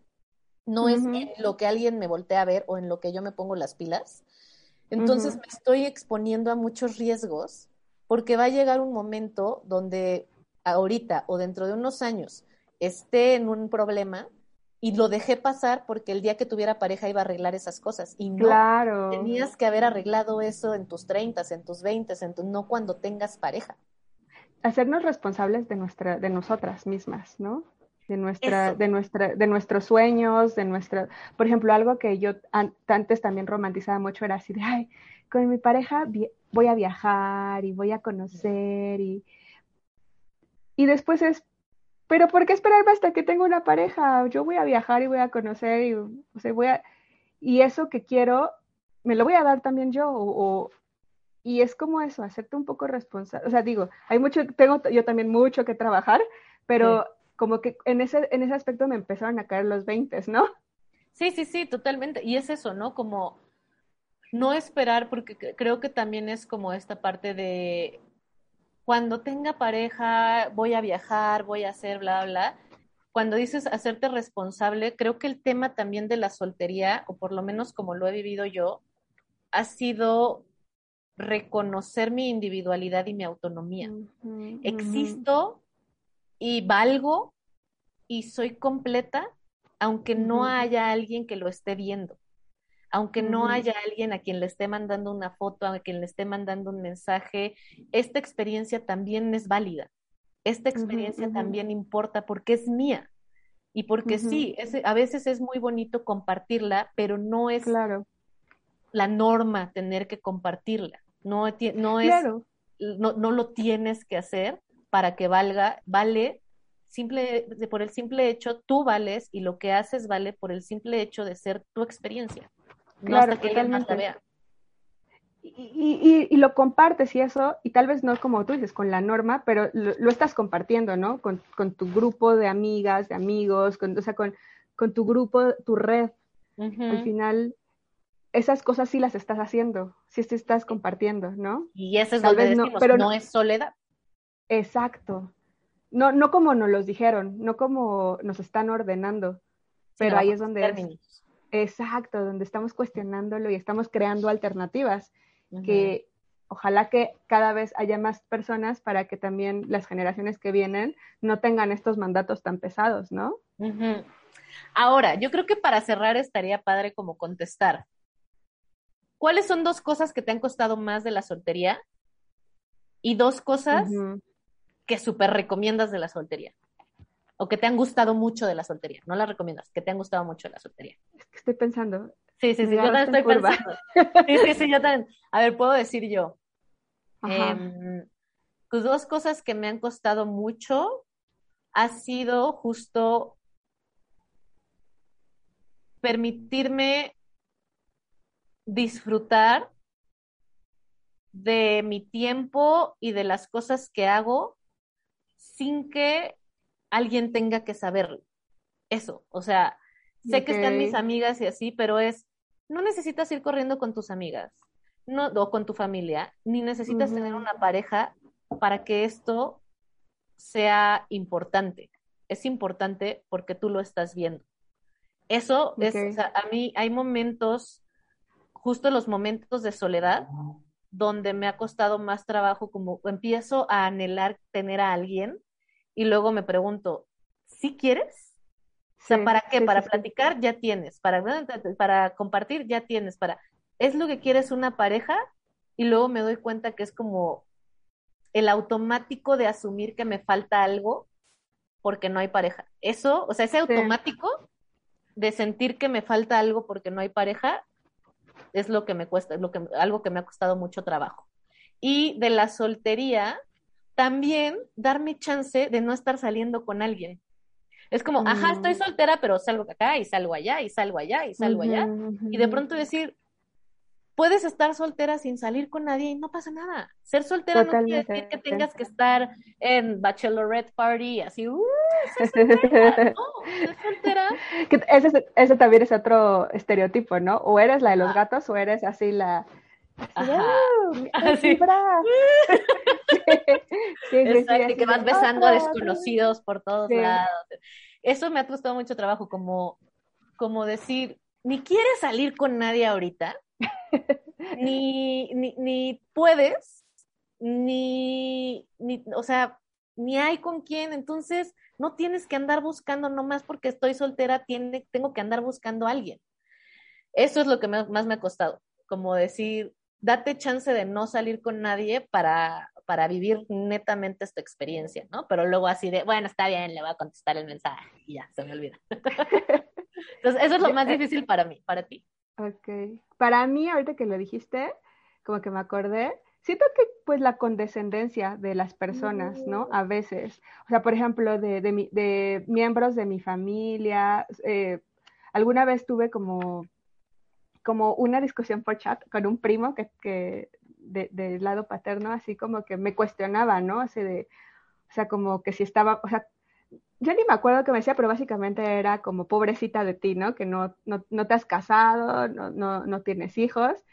no es lo que alguien me voltea a ver o en lo que yo me pongo las pilas, entonces me estoy exponiendo a muchos riesgos porque va a llegar un momento donde ahorita o dentro de unos años esté en un problema y lo dejé pasar porque el día que tuviera pareja iba a arreglar esas cosas y no claro. tenías que haber arreglado eso en tus 30, en tus 20, en tu, no cuando tengas pareja. Hacernos responsables de nuestra de nosotras mismas, ¿no? De nuestra de nuestra de nuestros sueños, de nuestra, por ejemplo, algo que yo antes también romantizaba mucho era así de, ay, con mi pareja voy a viajar y voy a conocer y y después es pero ¿por qué esperarme hasta que tenga una pareja? Yo voy a viajar y voy a conocer y, o sea, voy a, y eso que quiero, me lo voy a dar también yo, o, y es como eso, hacerte un poco responsable. O sea, digo, hay mucho, tengo yo también mucho que trabajar, pero como que en ese, en ese aspecto me empezaron a caer los 20, ¿no? Sí, sí, sí, totalmente. Y es eso, ¿no? Como no esperar, porque creo que también es como esta parte de cuando tenga pareja, voy a viajar, voy a hacer bla, bla. Cuando dices hacerte responsable, creo que el tema también de la soltería, o por lo menos como lo he vivido yo, ha sido reconocer mi individualidad y mi autonomía. Existo y valgo y soy completa, aunque no haya alguien que lo esté viendo aunque no haya alguien a quien le esté mandando una foto, a quien le esté mandando un mensaje, esta experiencia también es válida. Esta experiencia también importa porque es mía. Y porque sí, a veces es muy bonito compartirla, pero no es claro. la norma tener que compartirla. No, no es, no, no lo tienes que hacer para que valga, vale simple, por el simple hecho, tú vales y lo que haces vale por el simple hecho de ser tu experiencia claro, que vea. Y, y, lo compartes y eso, y tal vez no como tú dices, con la norma, pero lo, estás compartiendo, ¿no? Con, tu grupo de amigas, de amigos, con, o sea, con, con tu grupo, tu red. Al final, esas cosas sí las estás haciendo, sí te estás compartiendo, ¿no? Y eso es que decimos, no, pero no, es soledad. Exacto. No, no como nos los dijeron, no como nos están ordenando, pero ahí es donde es, exacto, donde estamos cuestionándolo y estamos creando alternativas que ojalá que cada vez haya más personas para que también las generaciones que vienen no tengan estos mandatos tan pesados, ¿no? Ahora, yo creo que para cerrar estaría padre como contestar. ¿Cuáles son dos cosas que te han costado más de la soltería? Y dos cosas que súper recomiendas de la soltería. O que te han gustado mucho de la soltería. No las recomiendas, que te han gustado mucho de la soltería. Es que estoy pensando. Sí, sí, sí, yo también estoy pensando. Sí, sí, sí, yo también. A ver, puedo decir yo. Eh, pues dos cosas que me han costado mucho ha sido justo permitirme disfrutar de mi tiempo y de las cosas que hago sin que alguien tenga que saber eso. O sea, sé que están mis amigas y así, pero es, no necesitas ir corriendo con tus amigas no, o con tu familia, ni necesitas tener una pareja para que esto sea importante. Es importante porque tú lo estás viendo. Eso es, a mí hay momentos, justo los momentos de soledad, donde me ha costado más trabajo, como empiezo a anhelar tener a alguien y luego me pregunto, ¿sí quieres? O sea, ¿para qué? para platicar ya tienes, para, para compartir ya tienes, para... ¿Es lo que quieres una pareja? Y luego me doy cuenta que es como el automático de asumir que me falta algo porque no hay pareja. Eso, o sea, ese automático de sentir que me falta algo porque no hay pareja, es lo que me cuesta, lo que, algo que me ha costado mucho trabajo. Y de la soltería, también darme chance de no estar saliendo con alguien. Es como, ajá, estoy mm. soltera, pero salgo acá y salgo allá y salgo allá y salgo allá. Y de pronto decir, puedes estar soltera sin salir con nadie y no pasa nada. Ser soltera no quiere decir que tengas que estar en bachelorette party así, uh, soltera. No, soltera. ese, ese, también es otro estereotipo, ¿no? O eres la de los gatos o eres así la... Ajá. Así. sí, Exacto, que vas besando a desconocidos por todos lados. Eso me ha costado mucho trabajo, como, como decir, ni quieres salir con nadie ahorita, ni, ni, ni, puedes, ni, ni, o sea, ni hay con quién, entonces no tienes que andar buscando, nomás porque estoy soltera, tiene, tengo que andar buscando a alguien. Eso es lo que más me ha costado, como decir, date chance de no salir con nadie para, para vivir netamente esta experiencia, ¿no? Pero luego así de, bueno, está bien, le voy a contestar el mensaje y ya, se me olvida. Entonces, eso es lo más difícil para mí, para ti. Ok. Para mí, ahorita que lo dijiste, como que me acordé, siento que pues la condescendencia de las personas, ¿no? A veces, o sea, por ejemplo, de, de, de miembros de mi familia, eh, alguna vez tuve como, como una discusión por chat con un primo que, que de, del lado paterno, así como que me cuestionaba, ¿no? Así de, o sea, como que si estaba, o sea, yo ni me acuerdo qué me decía, pero básicamente era como pobrecita de ti, ¿no? Que no, no, no te has casado, no, no, no, tienes hijos.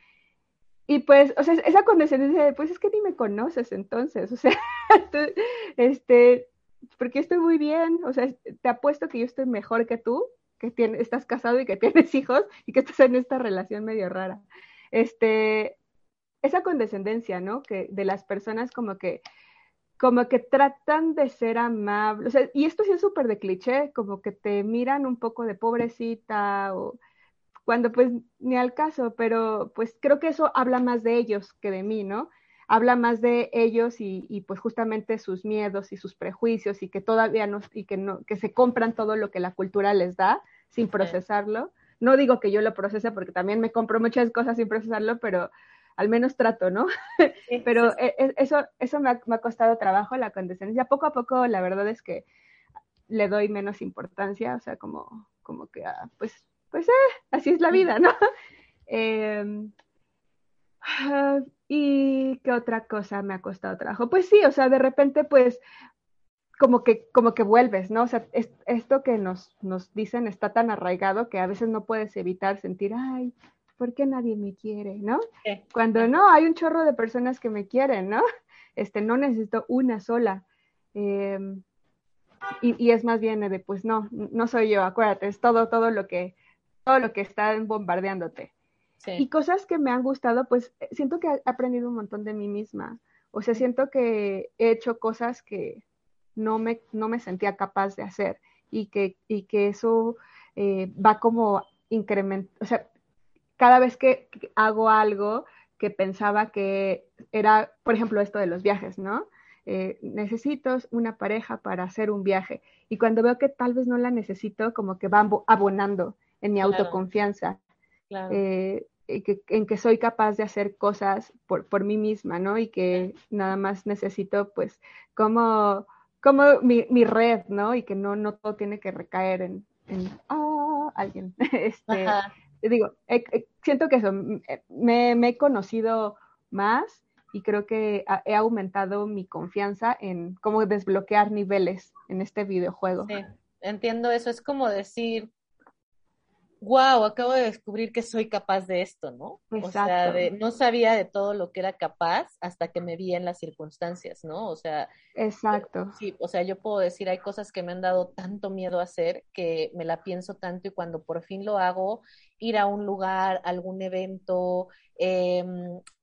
Y pues, o sea, esa condescendencia de, pues es que ni me conoces entonces, o sea, este, porque estoy muy bien, o sea, te apuesto que yo estoy mejor que tú, que estás casado y que tienes hijos y que estás en esta relación medio rara. Este, esa condescendencia, ¿no? Que de las personas como que como que tratan de ser amables, o sea, y esto sí es súper de cliché, como que te miran un poco de pobrecita o cuando pues ni al caso, pero pues creo que eso habla más de ellos que de mí, ¿no? Habla más de ellos y, y pues justamente sus miedos y sus prejuicios y que todavía no, y que no, que se compran todo lo que la cultura les da sin procesarlo. No digo que yo lo procese porque también me compro muchas cosas sin procesarlo, pero al menos trato, ¿no? Pero e, e, eso, eso me ha, costado trabajo, la condescendencia. Poco a poco, la verdad es que le doy menos importancia, o sea, como, como que, ah, pues, pues, eh, así es la vida, ¿no? Ah, ¿Y qué otra cosa me ha costado trabajo? Pues sí, o sea, de repente, pues, como que, como que vuelves, ¿no? O sea, esto que nos, nos dicen está tan arraigado que a veces no puedes evitar sentir, ay, ¿por qué nadie me quiere, no? Cuando no, hay un chorro de personas que me quieren, ¿no? Este, no necesito una sola. Em, y, es más bien de, pues no, no soy yo, acuérdate, es todo, todo lo que, todo lo que está bombardeándote. Y cosas que me han gustado, pues eh, siento que he aprendido un montón de mí misma. O sea, siento que he hecho cosas que no me, no me sentía capaz de hacer y que, y que eso eh, va como incremento, o sea, cada vez que hago algo que pensaba que era, por ejemplo, esto de los viajes, ¿no? Eh, necesito una pareja para hacer un viaje. Y cuando veo que tal vez no la necesito, como que va abonando en mi autoconfianza. Eh, en que soy capaz de hacer cosas por, por mí misma, ¿no? Y que nada más necesito, pues, como, como mi, mi red, ¿no? Y que no, no todo tiene que recaer en, en ah, alguien. este, digo, siento que eso, me, me, he conocido más y creo que he aumentado mi confianza en cómo desbloquear niveles en este videojuego. Sí, entiendo eso. Es como decir, wow, acabo de descubrir que soy capaz de esto, ¿no? O sea, no sabía de todo lo que era capaz hasta que me vi en las circunstancias, ¿no? O sea, exacto. Sí, o sea, yo puedo decir, hay cosas que me han dado tanto miedo a hacer que me la pienso tanto y cuando por fin lo hago, ir a un lugar, algún evento, eh,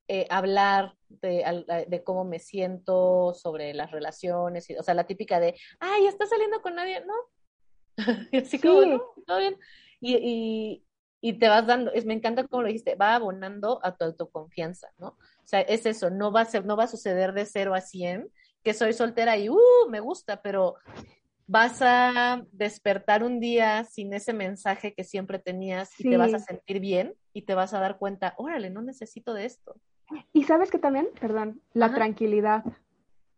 eh, hablar de, de, cómo me siento sobre las relaciones, y, o sea, la típica de, ay, ¿estás saliendo con nadie? No. y así como, no, todo bien. Y, y, y, te vas dando, es, me encanta como lo dijiste, va abonando a tu autoconfianza, ¿no? O sea, es eso, no va a ser, no va a suceder de cero a cien, que soy soltera y, uh, me gusta, pero vas a despertar un día sin ese mensaje que siempre tenías y te vas a sentir bien y te vas a dar cuenta, órale, no necesito de esto. Y sabes que también, perdón, la tranquilidad.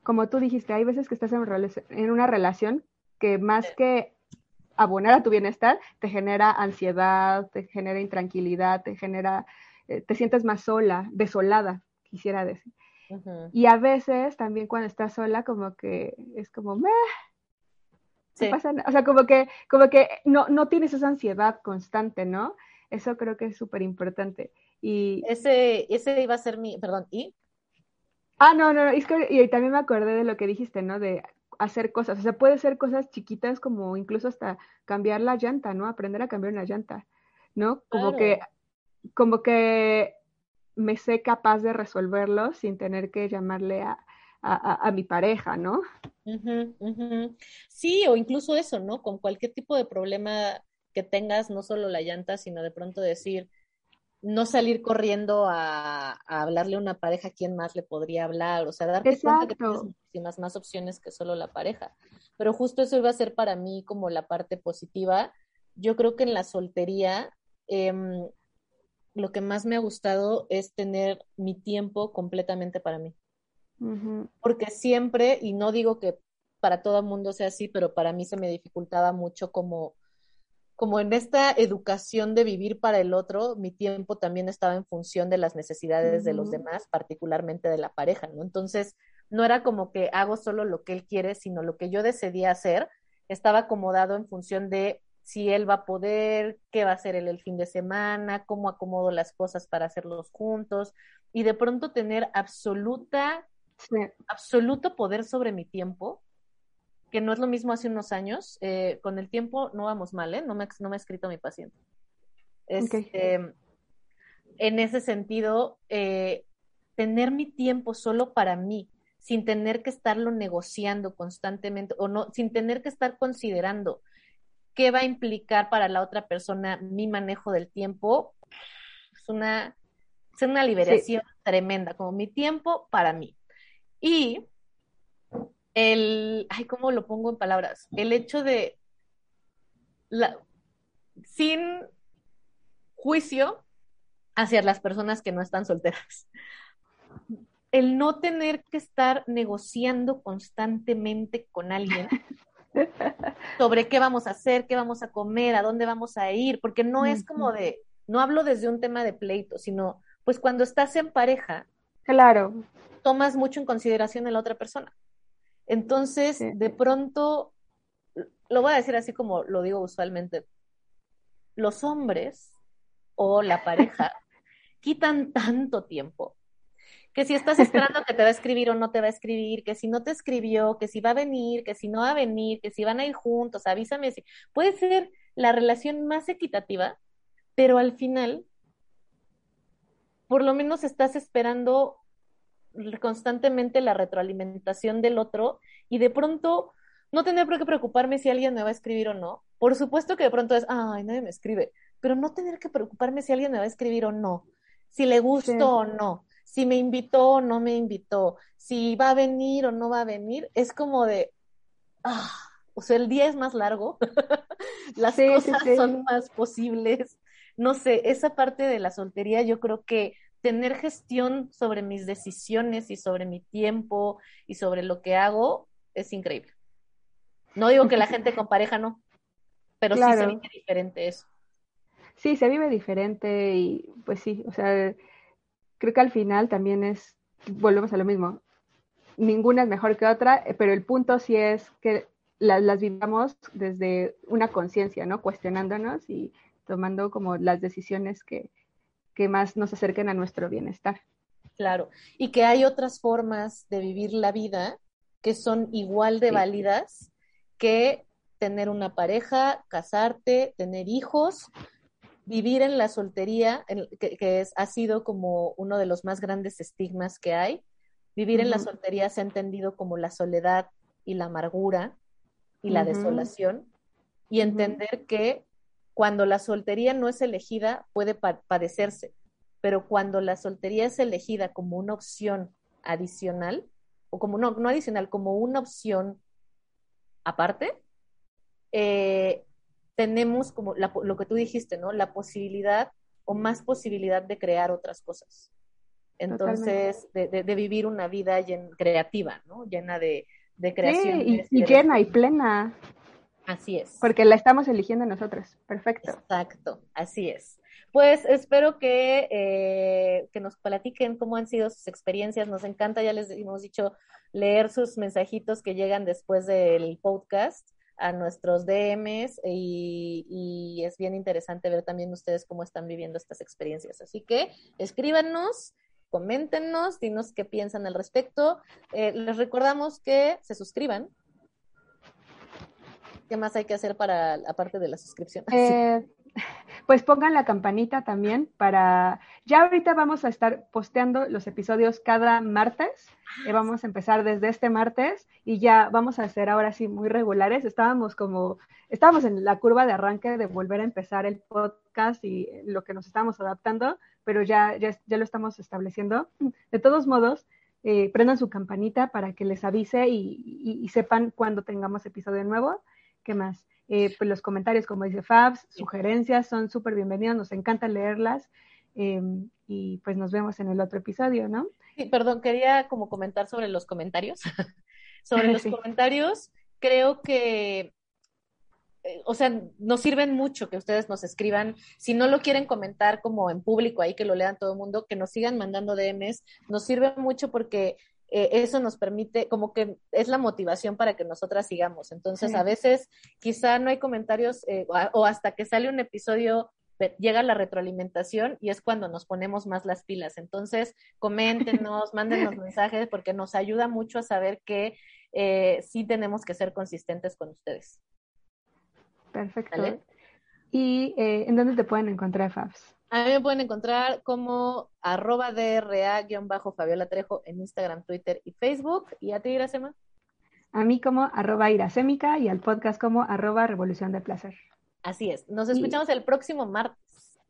Como tú dijiste, hay veces que estás en, una relación que más que abonar a tu bienestar, te genera ansiedad, te genera intranquilidad, te genera, eh, te sientes más sola, desolada, quisiera decir. Y a veces también cuando estás sola, como que es como, meh, pasa O sea, como que, como que no, no tienes esa ansiedad constante, ¿no? Eso creo que es súper importante. Y ese, ese iba a ser mi, perdón, ¿y? Ah, no, no, es que y también me acordé de lo que dijiste, ¿no? De hacer cosas, o sea, puede ser cosas chiquitas como incluso hasta cambiar la llanta, ¿no? Aprender a cambiar una llanta, ¿no? Como que, como que me sé capaz de resolverlo sin tener que llamarle a, a, mi pareja, ¿no? Sí, o incluso eso, ¿no? Con cualquier tipo de problema que tengas, no solo la llanta, sino de pronto decir, no salir corriendo a, hablarle a una pareja, a quién más le podría hablar? O sea, darte cuenta que tienes muchísimas más opciones que solo la pareja. Pero justo eso iba a ser para mí como la parte positiva. Yo creo que en la soltería, em, lo que más me ha gustado es tener mi tiempo completamente para mí. Porque siempre, y no digo que para todo el mundo sea así, pero para mí se me dificultaba mucho como como en esta educación de vivir para el otro, mi tiempo también estaba en función de las necesidades de los demás, particularmente de la pareja, ¿no? Entonces, no era como que hago solo lo que él quiere, sino lo que yo decidí hacer estaba acomodado en función de si él va a poder, qué va a hacer él el fin de semana, cómo acomodo las cosas para hacerlos juntos y de pronto tener absoluta, absoluto poder sobre mi tiempo que no es lo mismo hace unos años. Eh, con el tiempo no vamos mal, ¿eh? No me, no me ha escrito mi paciente. Este, En ese sentido, eh, tener mi tiempo solo para mí, sin tener que estarlo negociando constantemente o no, sin tener que estar considerando qué va a implicar para la otra persona mi manejo del tiempo, es una, es una liberación tremenda, como mi tiempo para mí. Y el, ay, ¿cómo lo pongo en palabras? El hecho de, la, sin juicio hacia las personas que no están solteras. El no tener que estar negociando constantemente con alguien sobre qué vamos a hacer, qué vamos a comer, a dónde vamos a ir, porque no es como de, no hablo desde un tema de pleito, sino pues cuando estás en pareja, claro, tomas mucho en consideración a la otra persona. Entonces, de pronto, lo voy a decir así como lo digo usualmente, los hombres o la pareja quitan tanto tiempo. Que si estás esperando que te va a escribir o no te va a escribir, que si no te escribió, que si va a venir, que si no va a venir, que si van a ir juntos, avísame si. Puede ser la relación más equitativa, pero al final, por lo menos estás esperando constantemente la retroalimentación del otro y de pronto no tener por qué preocuparme si alguien me va a escribir o no. Por supuesto que de pronto es, ay, nadie me escribe, pero no tener que preocuparme si alguien me va a escribir o no, si le gusto o no, si me invitó o no me invitó, si va a venir o no va a venir, es como de, ah, o sea, el día es más largo, las cosas son más posibles. No sé, esa parte de la soltería yo creo que tener gestión sobre mis decisiones y sobre mi tiempo y sobre lo que hago es increíble. No digo que la gente con pareja no, pero sí se vive diferente eso. Sí, se vive diferente y pues sí, o sea, creo que al final también es, volvemos a lo mismo, ninguna es mejor que otra, pero el punto sí es que las, las vivamos desde una conciencia, ¿no? Cuestionándonos y tomando como las decisiones que, que más nos acerquen a nuestro bienestar. Claro, y que hay otras formas de vivir la vida que son igual de válidas que tener una pareja, casarte, tener hijos, vivir en la soltería, que, es, ha sido como uno de los más grandes estigmas que hay. Vivir en la soltería se ha entendido como la soledad y la amargura y la desolación, y entender que cuando la soltería no es elegida puede padecerse, pero cuando la soltería es elegida como una opción adicional, o como no, no adicional, como una opción aparte, eh, tenemos como lo que tú dijiste, ¿no? La posibilidad o más posibilidad de crear otras cosas. Entonces, de, vivir una vida creativa, ¿no? Llena de, de creación. y, llena y plena. Así es. Porque la estamos eligiendo nosotros. Perfecto. Exacto, así es. Pues espero que, eh, que nos platiquen cómo han sido sus experiencias. Nos encanta, ya les hemos dicho, leer sus mensajitos que llegan después del podcast a nuestros DMs y, y, es bien interesante ver también ustedes cómo están viviendo estas experiencias. Así que escríbanos, coméntenos, dinos qué piensan al respecto. Eh, les recordamos que se suscriban. ¿Qué más hay que hacer para, aparte de la suscripción? Eh, pues pongan la campanita también para... Ya ahorita vamos a estar posteando los episodios cada martes. y vamos a empezar desde este martes y ya vamos a ser ahora sí muy regulares. Estábamos como, estábamos en la curva de arranque de volver a empezar el podcast y lo que nos estamos adaptando, pero ya, ya, ya lo estamos estableciendo. De todos modos, eh, prendan su campanita para que les avise y sepan cuando tengamos episodio nuevo. ¿Qué más? Eh, pues los comentarios, como dice Fabs, sugerencias son súper bienvenidos, nos encanta leerlas em, y pues nos vemos en el otro episodio, ¿no? Sí, perdón, quería como comentar sobre los comentarios. sobre los comentarios, creo que eh, o sea, nos sirven mucho que ustedes nos escriban. Si no lo quieren comentar como en público ahí, que lo lean todo el mundo, que nos sigan mandando DMs. Nos sirve mucho porque eh, eso nos permite, como que es la motivación para que nosotras sigamos. Entonces, a veces quizá no hay comentarios eh, o, hasta que sale un episodio llega la retroalimentación y es cuando nos ponemos más las pilas. Entonces, coméntenos, mándenos mensajes porque nos ayuda mucho a saber que eh, sí tenemos que ser consistentes con ustedes. Perfecto. ¿Y en dónde te pueden encontrar, Fabs? A mí me pueden encontrar como arroba DRA-Fabiola Trejo en Instagram, Twitter y Facebook. ¿Y a ti, Iracema? A mí como arroba Iracémica y al podcast como arroba Revolución de Placer. Así es. Nos escuchamos el próximo martes.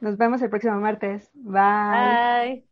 Nos vemos el próximo martes. Bye. Bye.